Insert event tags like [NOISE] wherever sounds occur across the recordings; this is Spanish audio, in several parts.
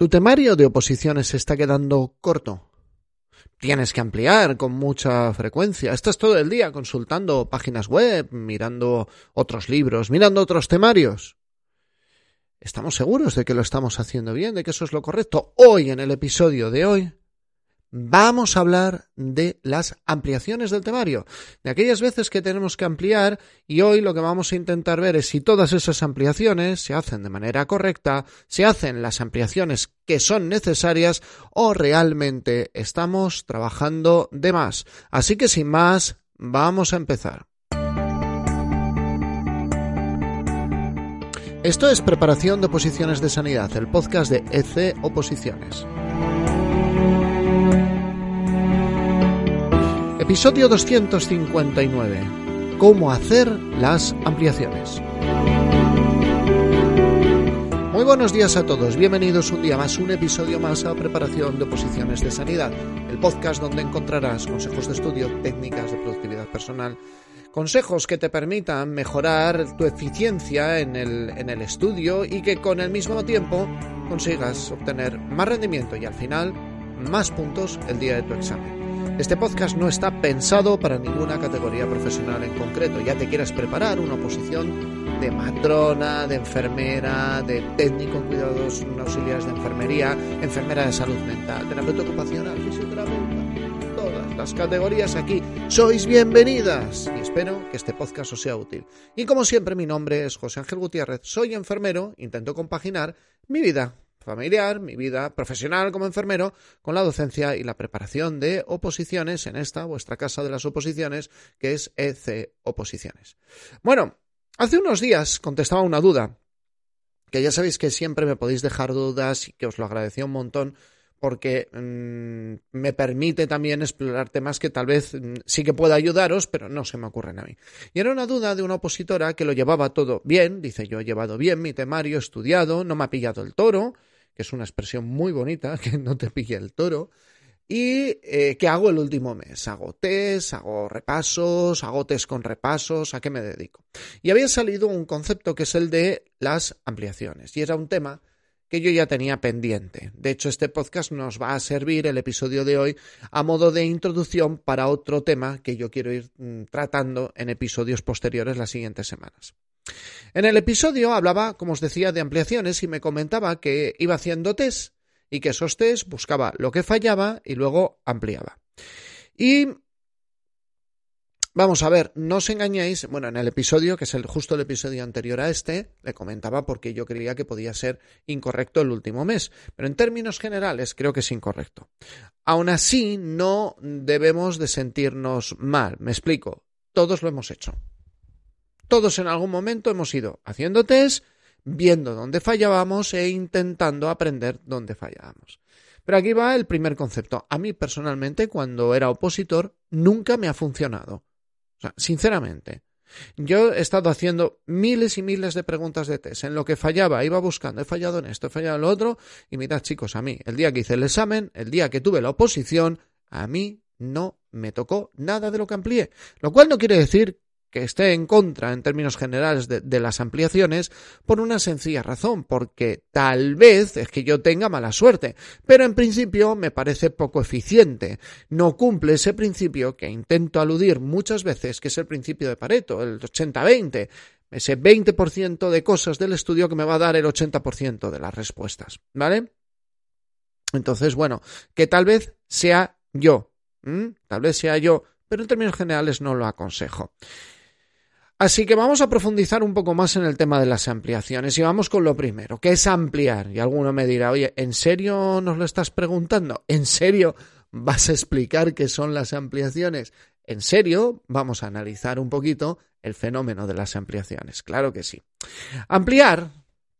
Tu temario de oposiciones se está quedando corto. Tienes que ampliar con mucha frecuencia. Estás todo el día consultando páginas web, mirando otros libros, mirando otros temarios. ¿Estamos seguros de que lo estamos haciendo bien, de que eso es lo correcto? Hoy, en el episodio de hoy, vamos a hablar de las ampliaciones del temario, de aquellas veces que tenemos que ampliar y hoy lo que vamos a intentar ver es si todas esas ampliaciones se hacen de manera correcta, se hacen las ampliaciones que son necesarias o realmente estamos trabajando de más. Así que sin más, vamos a empezar. Esto es Preparación de Oposiciones de Sanidad, el podcast de EC Oposiciones. Episodio 259. Cómo hacer las ampliaciones. Muy buenos días a todos, bienvenidos un día más, un episodio más a Preparación de Oposiciones de Sanidad, el podcast donde encontrarás consejos de estudio, técnicas de productividad personal, consejos que te permitan mejorar tu eficiencia en el, en el estudio y que con el mismo tiempo consigas obtener más rendimiento y al final más puntos el día de tu examen. Este podcast no está pensado para ninguna categoría profesional en concreto. Ya te quieras preparar una oposición de matrona, de enfermera, de técnico en cuidados auxiliares de enfermería, enfermera de salud mental, terapeuta ocupacional, fisioterapeuta. Todas las categorías aquí sois bienvenidas y espero que este podcast os sea útil. Y como siempre, mi nombre es José Ángel Gutiérrez, soy enfermero, intento compaginar mi vida familiar, mi vida profesional como enfermero, con la docencia y la preparación de oposiciones en esta vuestra casa de las oposiciones, que es EC Oposiciones. Bueno, hace unos días contestaba una duda, que ya sabéis que siempre me podéis dejar dudas y que os lo agradecía un montón porque mm, me permite también explorar temas que tal vez mm, sí que pueda ayudaros, pero no se me ocurren a mí. Y era una duda de una opositora que lo llevaba todo bien, dice yo he llevado bien mi temario, estudiado, no me ha pillado el toro, que es una expresión muy bonita, [LAUGHS] que no te pille el toro. ¿Y eh, qué hago el último mes? Hago test, hago repasos, hago test con repasos, ¿a qué me dedico? Y había salido un concepto que es el de las ampliaciones. Y era un tema que yo ya tenía pendiente. De hecho, este podcast nos va a servir, el episodio de hoy, a modo de introducción para otro tema que yo quiero ir mm, tratando en episodios posteriores las siguientes semanas. En el episodio hablaba, como os decía, de ampliaciones y me comentaba que iba haciendo test y que esos test buscaba lo que fallaba y luego ampliaba. Y Vamos a ver, no os engañéis. Bueno, en el episodio, que es el, justo el episodio anterior a este, le comentaba porque yo creía que podía ser incorrecto el último mes. Pero en términos generales, creo que es incorrecto. Aún así, no debemos de sentirnos mal. Me explico. Todos lo hemos hecho. Todos en algún momento hemos ido haciendo test, viendo dónde fallábamos e intentando aprender dónde fallábamos. Pero aquí va el primer concepto. A mí personalmente, cuando era opositor, nunca me ha funcionado. O sea, sinceramente. Yo he estado haciendo miles y miles de preguntas de test. En lo que fallaba, iba buscando, he fallado en esto, he fallado en lo otro. Y mirad, chicos, a mí, el día que hice el examen, el día que tuve la oposición, a mí no me tocó nada de lo que amplié. Lo cual no quiere decir que esté en contra en términos generales de, las ampliaciones por una sencilla razón, porque tal vez es que yo tenga mala suerte, pero en principio me parece poco eficiente. No cumple ese principio que intento aludir muchas veces, que es el principio de Pareto, el 80-20, ese 20% de cosas del estudio que me va a dar el 80% de las respuestas, ¿vale? Entonces, bueno, que tal vez sea yo, tal vez sea yo, pero en términos generales no lo aconsejo. Así que vamos a profundizar un poco más en el tema de las ampliaciones y vamos con lo primero, que es ampliar. Y alguno me dirá, oye, ¿en serio nos lo estás preguntando? ¿En serio vas a explicar qué son las ampliaciones? ¿En serio vamos a analizar un poquito el fenómeno de las ampliaciones? Claro que sí. Ampliar,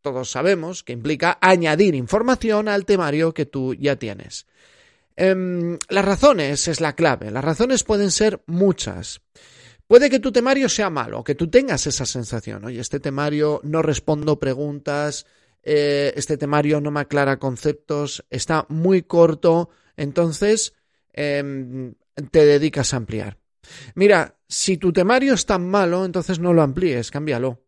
todos sabemos que implica añadir información al temario que tú ya tienes. Em, las razones es la clave. Las razones pueden ser muchas. Puede que tu temario sea malo, que tú tengas esa sensación, oye, este temario no respondo preguntas, eh, este temario no me aclara conceptos, está muy corto, entonces em, te dedicas a ampliar. Mira, si tu temario es tan malo, entonces no lo amplíes, cámbialo.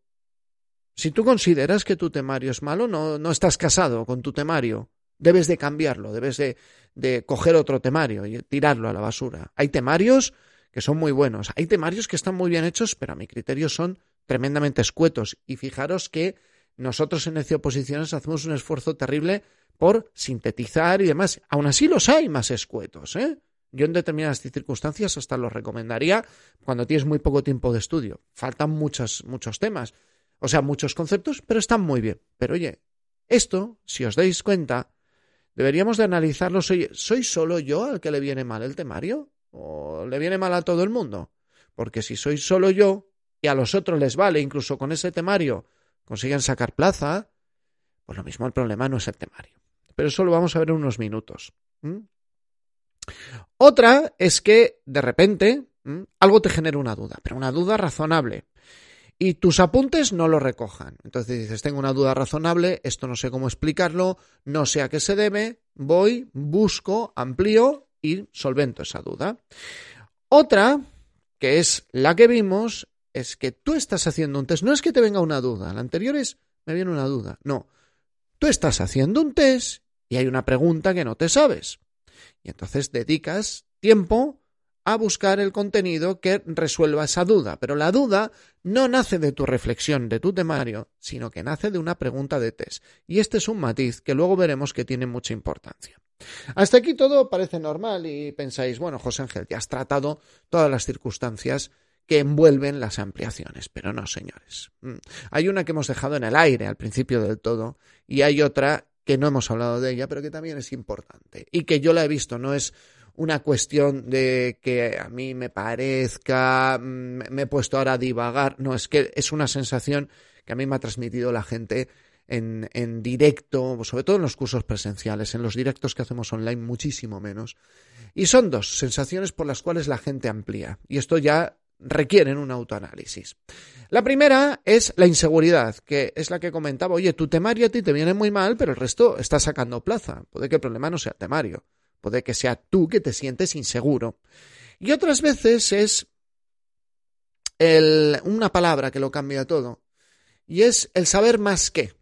Si tú consideras que tu temario es malo, no, no estás casado con tu temario. Debes de cambiarlo, debes de, de coger otro temario y tirarlo a la basura. Hay temarios que son muy buenos, hay temarios que están muy bien hechos, pero a mi criterio son tremendamente escuetos. Y fijaros que nosotros en Necio Oposiciones hacemos un esfuerzo terrible por sintetizar y demás. Aún así los hay más escuetos, ¿eh? Yo en determinadas circunstancias hasta los recomendaría cuando tienes muy poco tiempo de estudio. Faltan muchos, muchos temas, o sea, muchos conceptos, pero están muy bien. Pero oye, esto, si os dais cuenta, deberíamos de analizarlo. ¿Soy, ¿Soy solo yo al que le viene mal el temario? ¿O le viene mal a todo el mundo? Porque si soy solo yo y a los otros les vale, incluso con ese temario, consiguen sacar plaza, pues lo mismo el problema no es el temario. Pero eso lo vamos a ver en unos minutos. Otra es que de repente algo te genera una duda, pero una duda razonable. Y tus apuntes no lo recojan. Entonces dices, tengo una duda razonable, esto no sé cómo explicarlo, no sé a qué se debe, voy, busco, amplío y solvento esa duda. Otra, que es la que vimos, es que tú estás haciendo un test. No es que te venga una duda, la anterior es, me viene una duda. No, tú estás haciendo un test y hay una pregunta que no te sabes. Y entonces dedicas tiempo a buscar el contenido que resuelva esa duda. Pero la duda no nace de tu reflexión, de tu temario, sino que nace de una pregunta de test. Y este es un matiz que luego veremos que tiene mucha importancia. Hasta aquí todo parece normal y pensáis, bueno, José Ángel, ya has tratado todas las circunstancias que envuelven las ampliaciones, pero no, señores. Mm. Hay una que hemos dejado en el aire al principio del todo y hay otra que no hemos hablado de ella, pero que también es importante y que yo la he visto, no es una cuestión de que a mí me parezca, mm, me he puesto ahora a divagar, no, es que es una sensación que a mí me ha transmitido la gente en, en directo, sobre todo en los cursos presenciales, en los directos que hacemos online muchísimo menos. Y son dos sensaciones por las cuales la gente amplía. Y esto ya requieren un autoanálisis. La primera es la inseguridad, que es la que comentaba, oye, tu temario a ti te viene muy mal, pero el resto está sacando plaza. Puede que el problema no sea temario, puede que sea tú que te sientes inseguro. Y otras veces es el, una palabra que lo cambia todo, y es el saber más que.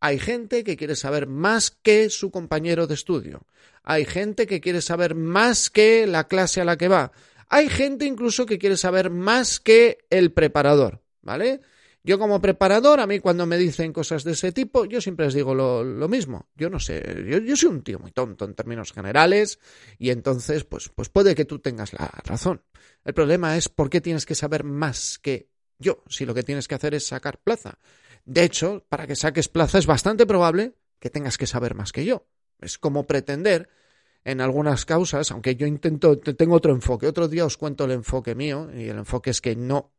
Hay gente que quiere saber más que su compañero de estudio. Hay gente que quiere saber más que la clase a la que va. Hay gente incluso que quiere saber más que el preparador, ¿vale? Yo como preparador, a mí cuando me dicen cosas de ese tipo, yo siempre les digo lo, mismo. Yo no sé, yo, soy un tío muy tonto en términos generales y entonces, pues, pues puede que tú tengas la razón. El problema es por qué tienes que saber más que yo, si lo que tienes que hacer es sacar plaza. De hecho, para que saques plaza es bastante probable que tengas que saber más que yo. Es como pretender en algunas causas, aunque yo intento, tengo otro enfoque. Otro día os cuento el enfoque mío, y el enfoque es que no,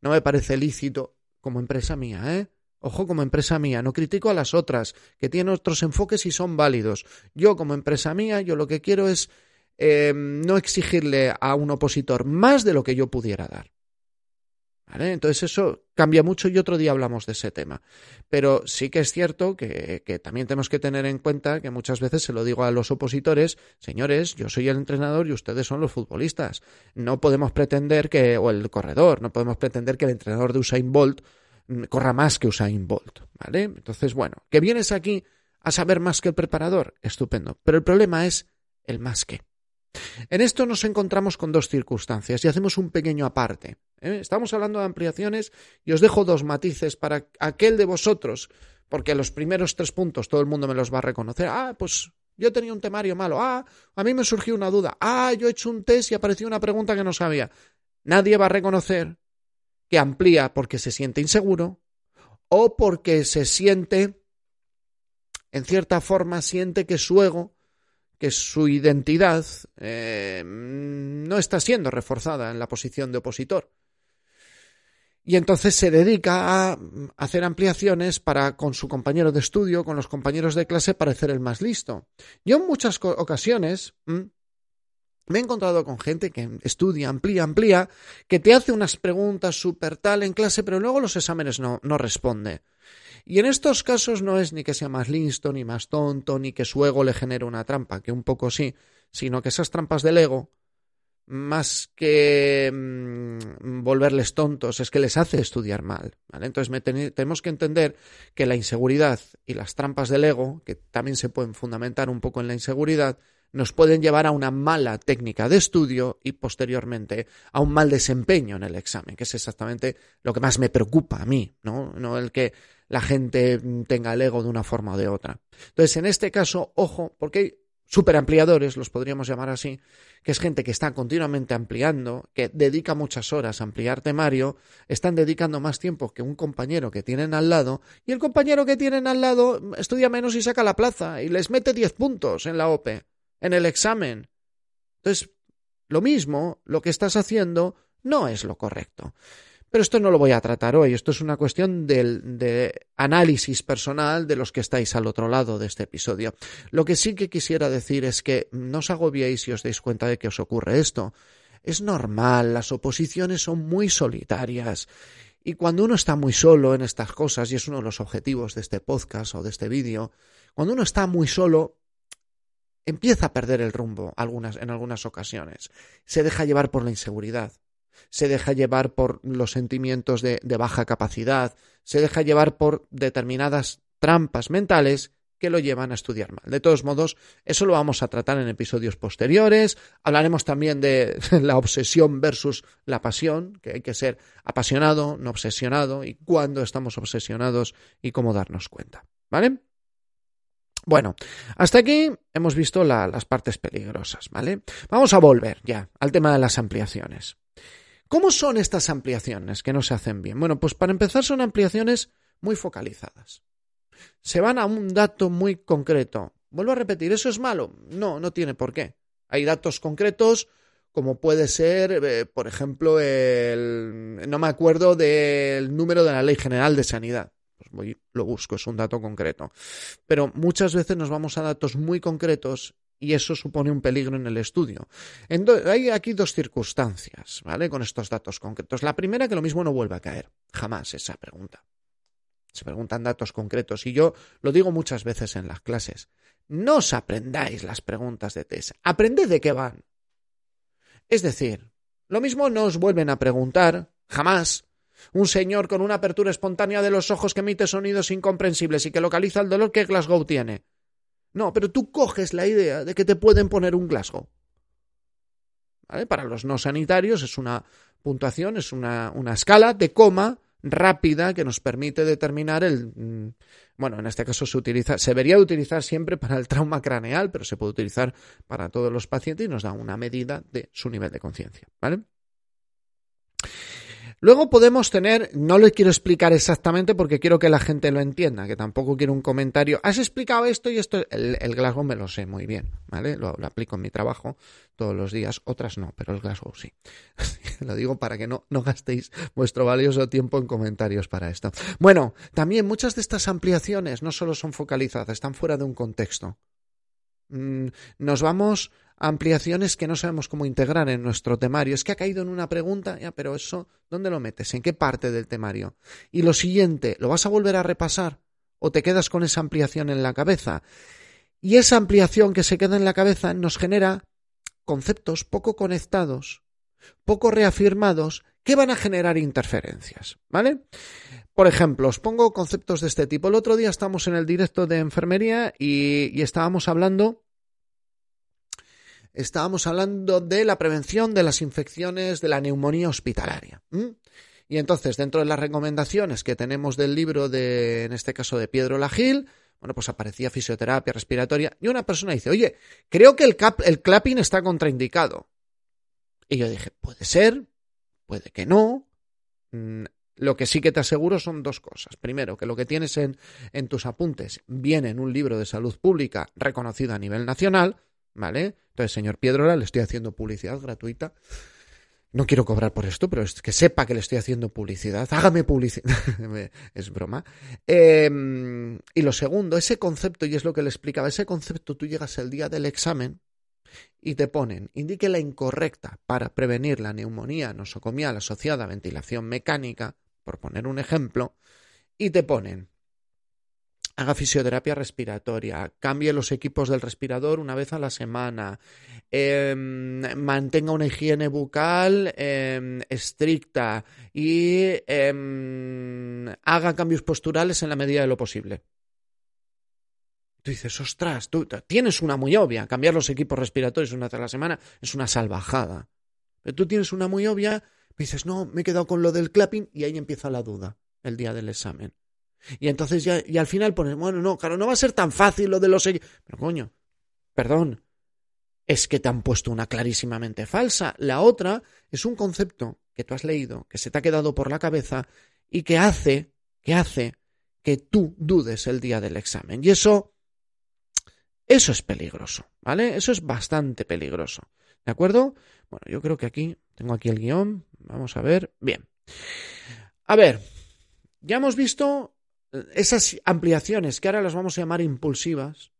no me parece lícito como empresa mía, ¿eh? Ojo como empresa mía, no critico a las otras, que tienen otros enfoques y son válidos. Yo como empresa mía, yo lo que quiero es eh, no exigirle a un opositor más de lo que yo pudiera dar. Entonces eso cambia mucho y otro día hablamos de ese tema. Pero sí que es cierto que, que, también tenemos que tener en cuenta que muchas veces se lo digo a los opositores, señores, yo soy el entrenador y ustedes son los futbolistas. No podemos pretender que, o el corredor, no podemos pretender que el entrenador de Usain Bolt mm, corra más que Usain Bolt, ¿vale? Entonces, bueno, que vienes aquí a saber más que el preparador, estupendo. Pero el problema es el más que. En esto nos encontramos con dos circunstancias y hacemos un pequeño aparte. ¿eh? Estamos hablando de ampliaciones y os dejo dos matices para aquel de vosotros, porque los primeros tres puntos todo el mundo me los va a reconocer. Ah, pues yo tenía un temario malo. Ah, a mí me surgió una duda. Ah, yo he hecho un test y apareció una pregunta que no sabía. Nadie va a reconocer que amplía porque se siente inseguro o porque se siente, en cierta forma, siente que su ego que su identidad eh, no está siendo reforzada en la posición de opositor. Y entonces se dedica a hacer ampliaciones para con su compañero de estudio, con los compañeros de clase, parecer el más listo. Yo en muchas ocasiones me he encontrado con gente que estudia, amplía, amplía, que te hace unas preguntas súper tal en clase, pero luego los exámenes no, no responde. Y en estos casos no es ni que sea más listo, ni más tonto, ni que su ego le genere una trampa, que un poco sí, sino que esas trampas del ego más que mm, volverles tontos, es que les hace estudiar mal. Entonces tenemos que entender que la inseguridad y las trampas del ego, que también se pueden fundamentar un poco en la inseguridad, nos pueden llevar a una mala técnica de estudio y posteriormente a un mal desempeño en el examen, que es exactamente lo que más me preocupa a mí, ¿no? No el que la gente tenga el ego de una forma o de otra. Entonces, en este caso, ojo, porque hay superampliadores, los podríamos llamar así, que es gente que está continuamente ampliando, que dedica muchas horas a ampliar temario, están dedicando más tiempo que un compañero que tienen al lado, y el compañero que tienen al lado estudia menos y saca la plaza, y les mete 10 puntos en la OPE, en el examen. Entonces, lo mismo, lo que estás haciendo no es lo correcto. Pero esto no lo voy a tratar hoy, esto es una cuestión de, análisis personal de los que estáis al otro lado de este episodio. Lo que sí que quisiera decir es que no os agobiéis si os dais cuenta de que os ocurre esto. Es normal, las oposiciones son muy solitarias. Y cuando uno está muy solo en estas cosas, y es uno de los objetivos de este podcast o de este vídeo, cuando uno está muy solo, empieza a perder el rumbo en algunas ocasiones. Se deja llevar por la inseguridad se deja llevar por los sentimientos de, baja capacidad, se deja llevar por determinadas trampas mentales que lo llevan a estudiar mal. De todos modos, eso lo vamos a tratar en episodios posteriores. Hablaremos también de [LAUGHS] la obsesión versus la pasión, que hay que ser apasionado, no obsesionado, y cuándo estamos obsesionados y cómo darnos cuenta. ¿Vale? Bueno, hasta aquí hemos visto las partes peligrosas, ¿vale? Vamos a volver ya al tema de las ampliaciones. ¿Cómo son estas ampliaciones que no se hacen bien? Bueno, pues para empezar son ampliaciones muy focalizadas. Se van a un dato muy concreto. Vuelvo a repetir, ¿eso es malo? No, no tiene por qué. Hay datos concretos como puede ser, eh, por ejemplo, el... no me acuerdo del número de la Ley General de Sanidad. Voy, lo busco, es un dato concreto. Pero muchas veces nos vamos a datos muy concretos y eso supone un peligro en el estudio. hay aquí dos circunstancias, ¿vale? Con estos datos concretos. La primera, que lo mismo no vuelve a caer. Jamás esa pregunta. Se preguntan datos concretos y yo lo digo muchas veces en las clases. No os aprendáis las preguntas de test. Aprended de qué van. Es decir, lo mismo no os vuelven a preguntar, jamás, un señor con una apertura espontánea de los ojos que emite sonidos incomprensibles y que localiza el dolor que Glasgow tiene. No, pero tú coges la idea de que te pueden poner un Glasgow. ¿Vale? Para los no sanitarios es una puntuación, es una, una escala de coma rápida que nos permite determinar el mm, bueno, en este caso se utiliza, se debería utilizar siempre para el trauma craneal, pero se puede utilizar para todos los pacientes y nos da una medida de su nivel de conciencia, ¿vale? Luego podemos tener, no le quiero explicar exactamente porque quiero que la gente lo entienda, que tampoco quiero un comentario. Has explicado esto y esto. El, Glasgow me lo sé muy bien, ¿vale? Lo, aplico en mi trabajo todos los días, otras no, pero el Glasgow sí. [LAUGHS] lo digo para que no, no gastéis vuestro valioso tiempo en comentarios para esto. Bueno, también muchas de estas ampliaciones no solo son focalizadas, están fuera de un contexto. Mm, nos vamos ampliaciones que no sabemos cómo integrar en nuestro temario. Es que ha caído en una pregunta, pero eso, ¿dónde lo metes? ¿En qué parte del temario? Y lo siguiente, ¿lo vas a volver a repasar? ¿O te quedas con esa ampliación en la cabeza? Y esa ampliación que se queda en la cabeza nos genera conceptos poco conectados, poco reafirmados, que van a generar interferencias, ¿vale? Por ejemplo, os pongo conceptos de este tipo. El otro día estamos en el directo de enfermería y estábamos hablando estábamos hablando de la prevención de las infecciones de la neumonía hospitalaria. Y entonces, dentro de las recomendaciones que tenemos del libro de, en este caso, de Piedro Lagil, bueno, pues aparecía fisioterapia respiratoria, y una persona dice, oye, creo que el, el clapping está contraindicado. Y yo dije, puede ser, puede que no. Mm, lo que sí que te aseguro son dos cosas. Primero, que lo que tienes en, en tus apuntes viene en un libro de salud pública reconocido a nivel nacional, ¿vale? Entonces, señor Piedrola, le estoy haciendo publicidad gratuita. No quiero cobrar por esto, pero es que sepa que le estoy haciendo publicidad. Hágame publicidad. [LAUGHS] es broma. Em, y lo segundo, ese concepto, y es lo que le explicaba, ese concepto tú llegas el día del examen y te ponen, indique la incorrecta para prevenir la neumonía nosocomial asociada a ventilación mecánica, por poner un ejemplo, y te ponen haga fisioterapia respiratoria, cambie los equipos del respirador una vez a la semana, em, mantenga una higiene bucal em, estricta y em, haga cambios posturales en la medida de lo posible. Tú dices, ostras, tú tienes una muy obvia, cambiar los equipos respiratorios una vez a la semana es una salvajada. Pero tú tienes una muy obvia, dices, no, me he quedado con lo del clapping y ahí empieza la duda el día del examen. Y entonces ya, y al final pones, bueno, no, claro, no va a ser tan fácil lo de los... Pero coño, perdón, es que te han puesto una clarísimamente falsa. La otra es un concepto que tú has leído, que se te ha quedado por la cabeza y que hace, que hace que tú dudes el día del examen. Y eso, eso es peligroso, ¿vale? Eso es bastante peligroso. ¿De acuerdo? Bueno, yo creo que aquí, tengo aquí el guion, vamos a ver. Bien. A ver, ya hemos visto esas ampliaciones que ahora las vamos a llamar impulsivas,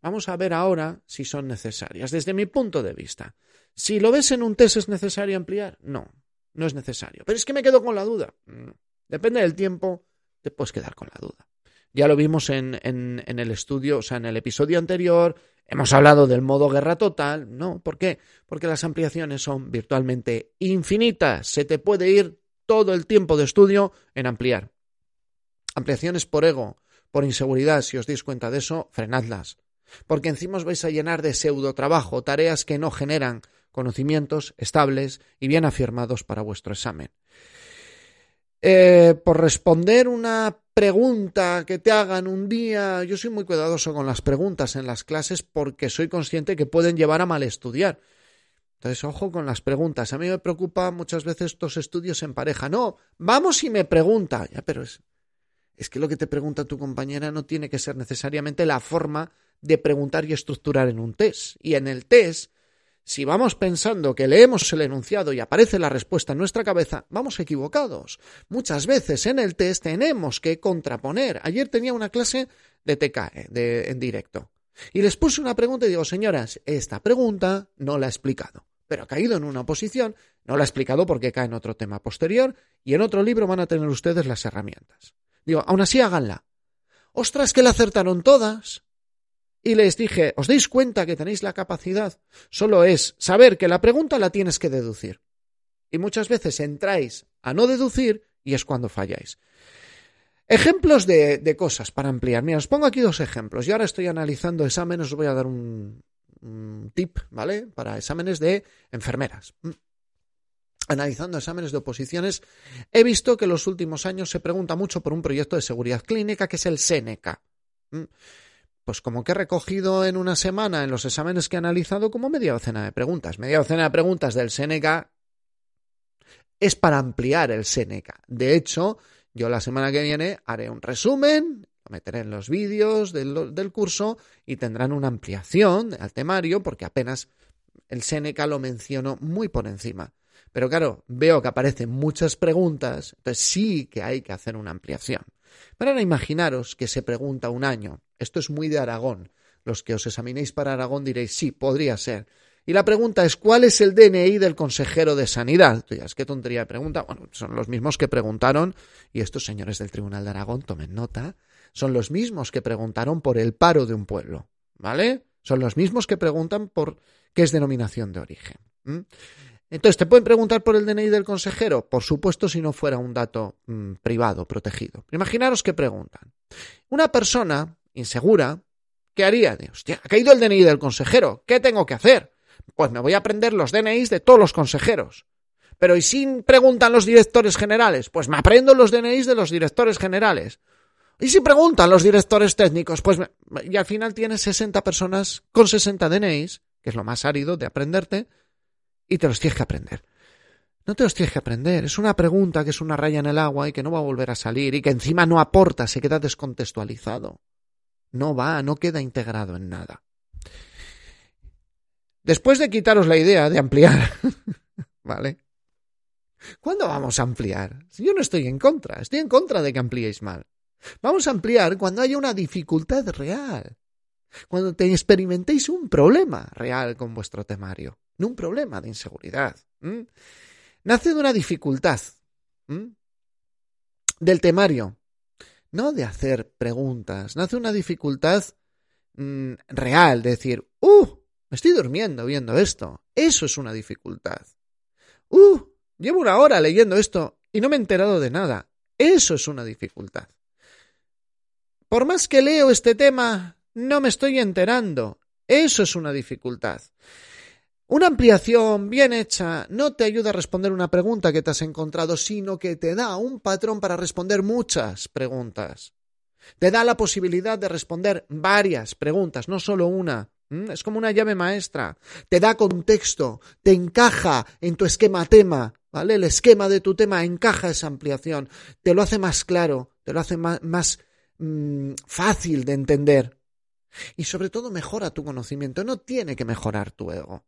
vamos a ver ahora si son necesarias. Desde mi punto de vista, si lo ves en un test es necesario ampliar, no, no es necesario. Pero es que me quedo con la duda. Mm, depende del tiempo, te puedes quedar con la duda. Ya lo vimos en, el estudio, o sea, en el episodio anterior, hemos hablado del modo guerra total. No, ¿por qué? Porque las ampliaciones son virtualmente infinitas. Se te puede ir todo el tiempo de estudio en ampliar. Ampliaciones por ego, por inseguridad, si os dais cuenta de eso, frenadlas. Porque encima os vais a llenar de pseudo trabajo, tareas que no generan conocimientos estables y bien afirmados para vuestro examen. Eh, por responder una pregunta que te hagan un día, yo soy muy cuidadoso con las preguntas en las clases porque soy consciente que pueden llevar a mal estudiar. Entonces, ojo con las preguntas. A mí me preocupa muchas veces estos estudios en pareja. No, vamos y me pregunta. Ya, pero es, es que lo que te pregunta tu compañera no tiene que ser necesariamente la forma de preguntar y estructurar en un test. Y en el test, si vamos pensando que leemos el enunciado y aparece la respuesta en nuestra cabeza, vamos equivocados. Muchas veces en el test tenemos que contraponer. Ayer tenía una clase de TK de, en directo. Y les puse una pregunta y digo, señoras, esta pregunta no la he explicado, pero ha caído en una posición, no la he explicado porque cae en otro tema posterior y en otro libro van a tener ustedes las herramientas. Digo, aún así háganla. Ostras, que la acertaron todas. Y les dije, ¿os dais cuenta que tenéis la capacidad? Solo es saber que la pregunta la tienes que deducir. Y muchas veces entráis a no deducir y es cuando falláis. Ejemplos de, de cosas para ampliar. Mira, os pongo aquí dos ejemplos. Yo ahora estoy analizando exámenes, os voy a dar un, un tip, ¿vale? Para exámenes de enfermeras analizando exámenes de oposiciones, he visto que en los últimos años se pregunta mucho por un proyecto de seguridad clínica que es el Seneca. Mm. Pues como que he recogido en una semana en los exámenes que he analizado como media docena de preguntas. Media docena de preguntas del Seneca es para ampliar el Seneca. De hecho, yo la semana que viene haré un resumen, lo meteré en los vídeos del, del curso y tendrán una ampliación al temario porque apenas el Seneca lo menciono muy por encima. Pero claro, veo que aparecen muchas preguntas, entonces sí que hay que hacer una ampliación. Pero ahora imaginaros que se pregunta un año. Esto es muy de Aragón. Los que os examinéis para Aragón diréis, sí, podría ser. Y la pregunta es, ¿cuál es el DNI del consejero de Sanidad? Tú qué tontería de pregunta. Bueno, son los mismos que preguntaron, y estos señores del Tribunal de Aragón, tomen nota, son los mismos que preguntaron por el paro de un pueblo. ¿Vale? Son los mismos que preguntan por qué es denominación de origen. Entonces, ¿te pueden preguntar por el DNI del consejero? Por supuesto, si no fuera un dato mm, privado, protegido. Imaginaros que preguntan. Una persona insegura, ¿qué haría? De, ha caído el DNI del consejero. ¿Qué tengo que hacer? Pues me voy a aprender los DNIs de todos los consejeros. Pero ¿y si preguntan los directores generales? Pues me aprendo los DNIs de los directores generales. ¿Y si preguntan los directores técnicos? Pues y al final tienes 60 personas con 60 DNIs, que es lo más árido de aprenderte, y te los tienes que aprender. No te los tienes que aprender. Es una pregunta que es una raya en el agua y que no va a volver a salir y que encima no aporta, se queda descontextualizado. No va, no queda integrado en nada. Después de quitaros la idea de ampliar, [LAUGHS] ¿vale? ¿Cuándo vamos a ampliar? Yo no estoy en contra, estoy en contra de que ampliéis mal. Vamos a ampliar cuando haya una dificultad real, cuando te experimentéis un problema real con vuestro temario no un problema de inseguridad. Nace de una dificultad del temario. no de hacer preguntas, nace una dificultad mm, real, de decir, ¡uh! Me estoy durmiendo viendo esto. Eso es una dificultad. ¡uh! Llevo una hora leyendo esto y no me he enterado de nada. Eso es una dificultad. Por más que leo este tema, no me estoy enterando. Eso es una dificultad. Una ampliación bien hecha no te ayuda a responder una pregunta que te has encontrado, sino que te da un patrón para responder muchas preguntas. Te da la posibilidad de responder varias preguntas, no solo una. ¿Mm? Es como una llave maestra. Te da contexto, te encaja en tu esquema tema, ¿vale? El esquema de tu tema encaja esa ampliación, te lo hace más claro, te lo hace más, mm, fácil de entender. Y sobre todo mejora tu conocimiento, no tiene que mejorar tu ego.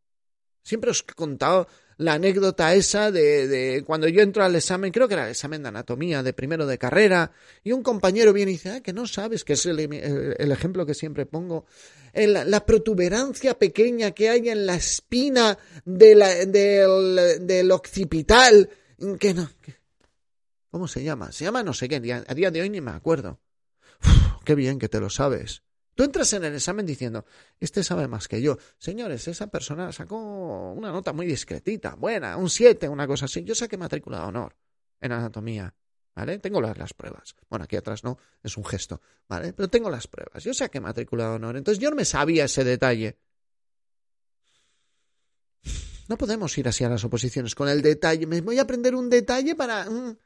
Siempre os he contado la anécdota esa de, de, cuando yo entro al examen, creo que era el examen de anatomía de primero de carrera, y un compañero viene y dice, ah, que no sabes, que es el, el, ejemplo que siempre pongo, el, la protuberancia pequeña que hay en la espina del, del occipital, que no, ¿cómo se llama? Se llama no sé qué, a día de hoy ni me acuerdo. Qué bien que te lo sabes. Tú entras en el examen diciendo, este sabe más que yo. Señores, esa persona sacó una nota muy discretita, buena, un 7, una cosa así. Yo saqué matrícula de honor en anatomía. ¿Vale? Tengo las, las, pruebas. Bueno, aquí atrás no, es un gesto, ¿vale? Pero tengo las pruebas. Yo saqué matrícula de honor. Entonces yo no me sabía ese detalle. No podemos ir así a las oposiciones con el detalle. Me voy a aprender un detalle para. Mm,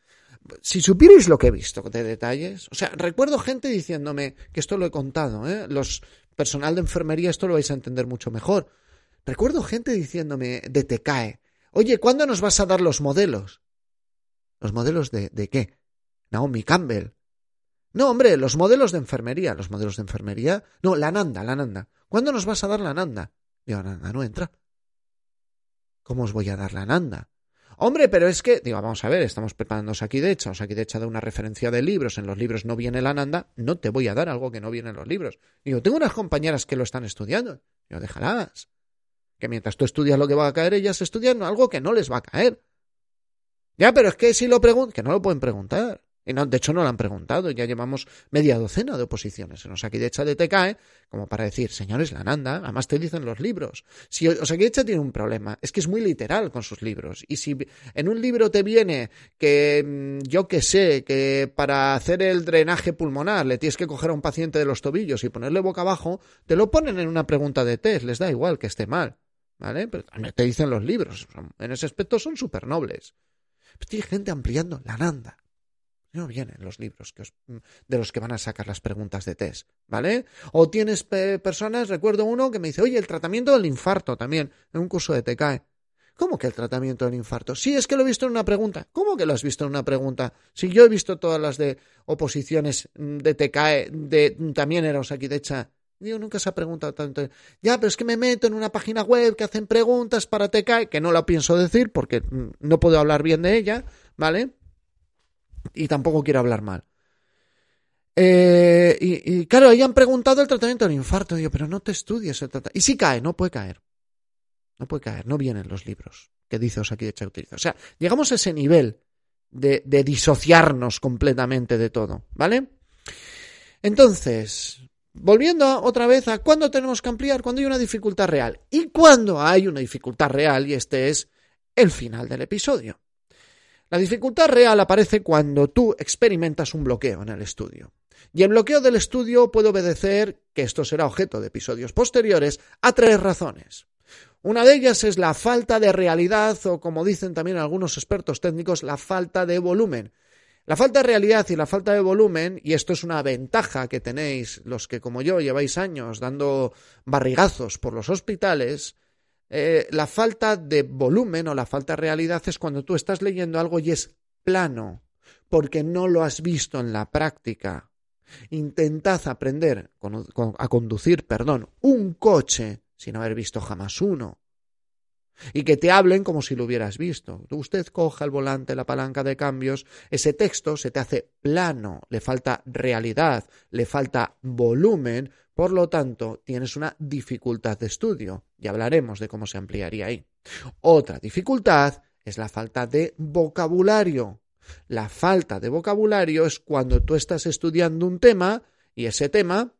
si supierais lo que he visto de detalles, o sea, recuerdo gente diciéndome, que esto lo he contado, ¿eh? los personal de enfermería esto lo vais a entender mucho mejor. Recuerdo gente diciéndome de TECAE, oye, ¿cuándo nos vas a dar los modelos? ¿Los modelos de, de qué? Naomi Campbell. No, hombre, los modelos de enfermería, los modelos de enfermería. No, la Nanda, la Nanda. ¿Cuándo nos vas a dar la Nanda? Digo, Nanda no entra. ¿Cómo os voy a dar la Nanda? Hombre, pero es que, digo, vamos a ver, estamos preparando aquí de hecho, aquí de hecho de una referencia de libros, en los libros no viene la Nanda, no te voy a dar algo que no viene en los libros. Digo, tengo unas compañeras que lo están estudiando. Digo, déjalas. Que mientras tú estudias lo que va a caer, ellas estudian algo que no les va a caer. Ya, pero es que si lo preguntan, que no lo pueden preguntar. De hecho, no lo han preguntado. Ya llevamos media docena de oposiciones en Osakidecha de TKE, como para decir, señores, la Nanda, además te dicen los libros. Si Osakidecha tiene un problema, es que es muy literal con sus libros. Y si en un libro te viene que, mm, yo que sé, que para hacer el drenaje pulmonar le tienes que coger a un paciente de los tobillos y ponerle boca abajo, te lo ponen en una pregunta de test, les da igual que esté mal. ¿Vale? Pero te dicen los libros. En ese aspecto son súper nobles. Pero tiene gente ampliando la Nanda no vienen los libros que mm, de los que van a sacar las preguntas de test, ¿vale? O tienes personas, recuerdo uno que me dice, oye, el tratamiento del infarto también, en un curso de TKE. ¿Cómo que el tratamiento del infarto? Sí, es que lo he visto en una pregunta. ¿Cómo que lo has visto en una pregunta? Si yo he visto todas las de oposiciones mm, de TKE, de mm, también era Osakidecha. Digo, nunca se ha preguntado tanto. Ya, pero es que me meto en una página web que hacen preguntas para TKE, que no la pienso decir porque no puedo hablar bien de ella, ¿vale? Y tampoco quiero hablar mal. Eh, y, claro, ahí han preguntado el tratamiento del infarto. Digo, pero no te estudies el tratamiento. Y si cae, no puede caer. No puede caer, no vienen los libros que dice aquí de utiliza. O sea, llegamos a ese nivel de, de disociarnos completamente de todo, ¿vale? Entonces, volviendo otra vez a cuándo tenemos que ampliar, cuando hay una dificultad real. Y cuando hay una dificultad real, y este es el final del episodio. La dificultad real aparece cuando tú experimentas un bloqueo en el estudio. Y el bloqueo del estudio puede obedecer, que esto será objeto de episodios posteriores, a tres razones. Una de ellas es la falta de realidad o, como dicen también algunos expertos técnicos, la falta de volumen. La falta de realidad y la falta de volumen, y esto es una ventaja que tenéis los que como yo lleváis años dando barrigazos por los hospitales, eh, la falta de volumen o la falta de realidad es cuando tú estás leyendo algo y es plano, porque no lo has visto en la práctica. Intentad aprender a conducir, perdón, un coche sin haber visto jamás uno. Y que te hablen como si lo hubieras visto. Usted coja el volante, la palanca de cambios, ese texto se te hace plano, le falta realidad, le falta volumen, por lo tanto, tienes una dificultad de estudio y hablaremos de cómo se ampliaría ahí. Otra dificultad es la falta de vocabulario. La falta de vocabulario es cuando tú estás estudiando un tema y ese tema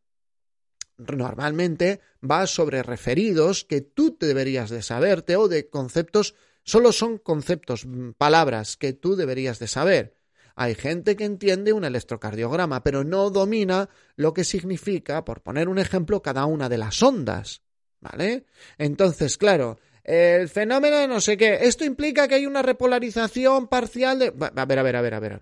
normalmente va sobre referidos que tú deberías de saberte o de conceptos, solo son conceptos, mm, palabras que tú deberías de saber. Hay gente que entiende un electrocardiograma, pero no domina lo que significa, por poner un ejemplo, cada una de las ondas. ¿Vale? Entonces, claro, el fenómeno no sé qué. Esto implica que hay una repolarización parcial de. A ver, a ver, a ver, a ver.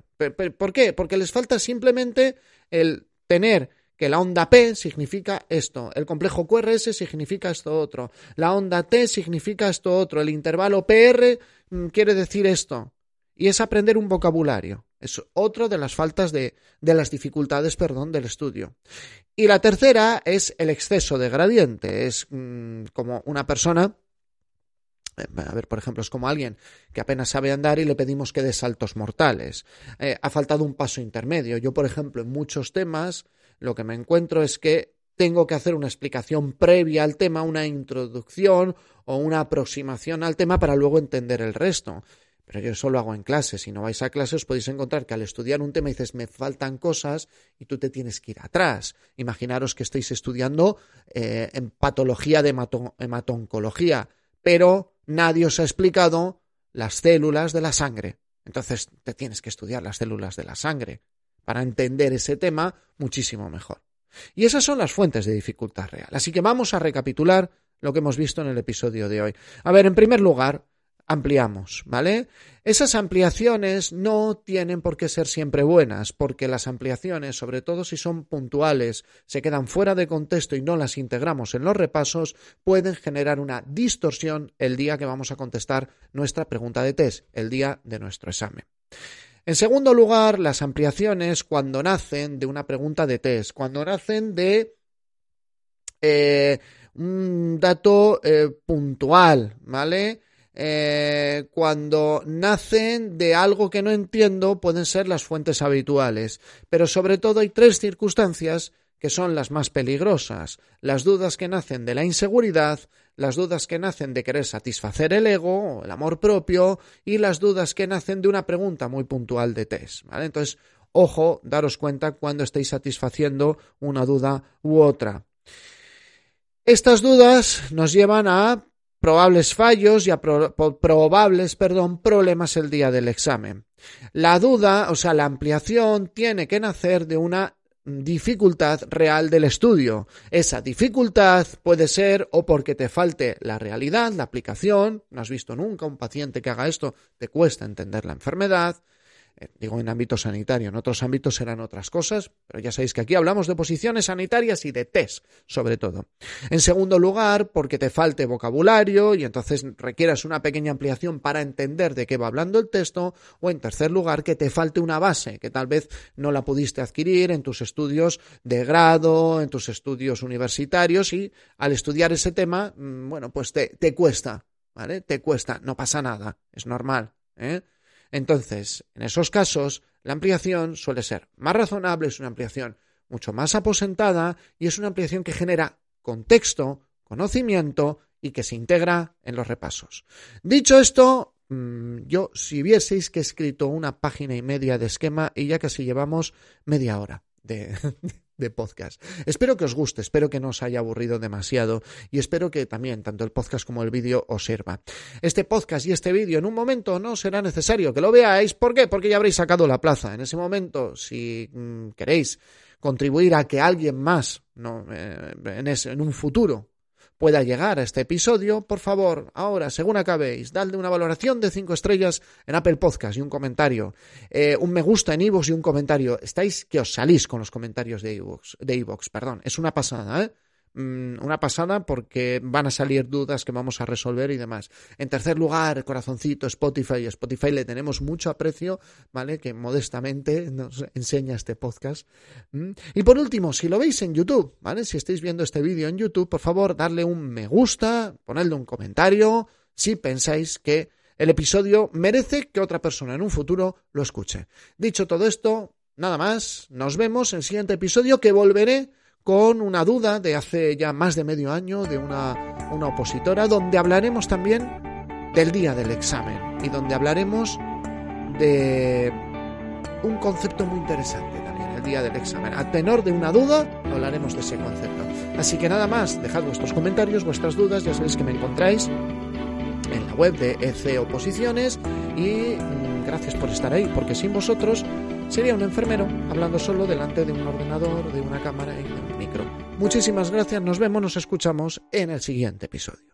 ¿Por qué? Porque les falta simplemente el tener que la onda P significa esto, el complejo QRS significa esto otro, la onda T significa esto otro, el intervalo PR mm, quiere decir esto. Y es aprender un vocabulario. Es otro de las faltas de, de las dificultades, perdón, del estudio. Y la tercera es el exceso de gradiente. Es mm, como una persona eh, a ver, por ejemplo, es como alguien que apenas sabe andar y le pedimos que dé saltos mortales. Eh, ha faltado un paso intermedio. Yo, por ejemplo, en muchos temas lo que me encuentro es que tengo que hacer una explicación previa al tema, una introducción o una aproximación al tema para luego entender el resto. Pero yo eso lo hago en clase. Si no vais a clase os podéis encontrar que al estudiar un tema dices me faltan cosas y tú te tienes que ir atrás. Imaginaros que estáis estudiando eh, en patología de hematoncología, pero nadie os ha explicado las células de la sangre. Entonces te tienes que estudiar las células de la sangre para entender ese tema muchísimo mejor. Y esas son las fuentes de dificultad real. Así que vamos a recapitular lo que hemos visto en el episodio de hoy. A ver, en primer lugar, ampliamos, ¿vale? Esas ampliaciones no tienen por qué ser siempre buenas, porque las ampliaciones, sobre todo si son puntuales, se quedan fuera de contexto y no las integramos en los repasos, pueden generar una distorsión el día que vamos a contestar nuestra pregunta de test, el día de nuestro examen. En segundo lugar, las ampliaciones cuando nacen de una pregunta de test, cuando nacen de eh, un dato eh, puntual, ¿vale? Eh, cuando nacen de algo que no entiendo pueden ser las fuentes habituales, pero sobre todo hay tres circunstancias que son las más peligrosas, las dudas que nacen de la inseguridad, las dudas que nacen de querer satisfacer el ego, el amor propio, y las dudas que nacen de una pregunta muy puntual de test. ¿vale? Entonces, ojo, daros cuenta cuando estéis satisfaciendo una duda u otra. Estas dudas nos llevan a probables fallos y a probables, perdón, problemas el día del examen. La duda, o sea, la ampliación tiene que nacer de una dificultad real del estudio. Esa dificultad puede ser o porque te falte la realidad, la aplicación, no has visto nunca un paciente que haga esto, te cuesta entender la enfermedad, digo en ámbito sanitario, en otros ámbitos serán otras cosas, pero ya sabéis que aquí hablamos de posiciones sanitarias y de test, sobre todo. En segundo lugar, porque te falte vocabulario y entonces requieras una pequeña ampliación para entender de qué va hablando el texto, o en tercer lugar, que te falte una base, que tal vez no la pudiste adquirir en tus estudios de grado, en tus estudios universitarios y al estudiar ese tema, mm, bueno, pues te, te cuesta, ¿vale? Te cuesta, no pasa nada, es normal, ¿eh? Entonces, en esos casos, la ampliación suele ser más razonable, es una ampliación mucho más aposentada y es una ampliación que genera contexto, conocimiento y que se integra en los repasos. Dicho esto, mm, yo si vieseis que he escrito una página y media de esquema y ya casi llevamos media hora de, de podcast. Espero que os guste, espero que no os haya aburrido demasiado y espero que también tanto el podcast como el vídeo os sirva. Este podcast y este vídeo en un momento no será necesario que lo veáis. ¿Por qué? Porque ya habréis sacado la plaza. En ese momento, si mm, queréis contribuir a que alguien más no, eh, en, en un futuro pueda llegar a este episodio, por favor, ahora, según acabéis, dadle una valoración de 5 estrellas en Apple Podcast y un comentario, eh, un me gusta en iVoox y un comentario. Estáis que os salís con los comentarios de iVoox, de perdón. Es una pasada, ¿eh? Mm, una pasada porque van a salir dudas que vamos a resolver y demás. En tercer lugar, corazoncito, Spotify. Spotify le tenemos mucho aprecio, ¿vale? Que modestamente nos enseña este podcast. Mm. Y por último, si lo veis en YouTube, ¿vale? Si estáis viendo este vídeo en YouTube, por favor, darle un me gusta, ponedle un comentario si pensáis que el episodio merece que otra persona en un futuro lo escuche. Dicho todo esto, nada más, nos vemos en el siguiente episodio que volveré con una duda de hace ya más de medio año de una, una opositora, donde hablaremos también del día del examen y donde hablaremos de un concepto muy interesante también el día del examen. A tenor de una duda, hablaremos de ese concepto. Así que nada más, dejad vuestros comentarios, vuestras dudas, ya sabéis que me encontráis en la web de EC Oposiciones y mm, gracias por estar ahí, porque sin vosotros sería un enfermero hablando solo delante de un ordenador, de una cámara y de. Muchísimas gracias, nos vemos, nos escuchamos en el siguiente episodio.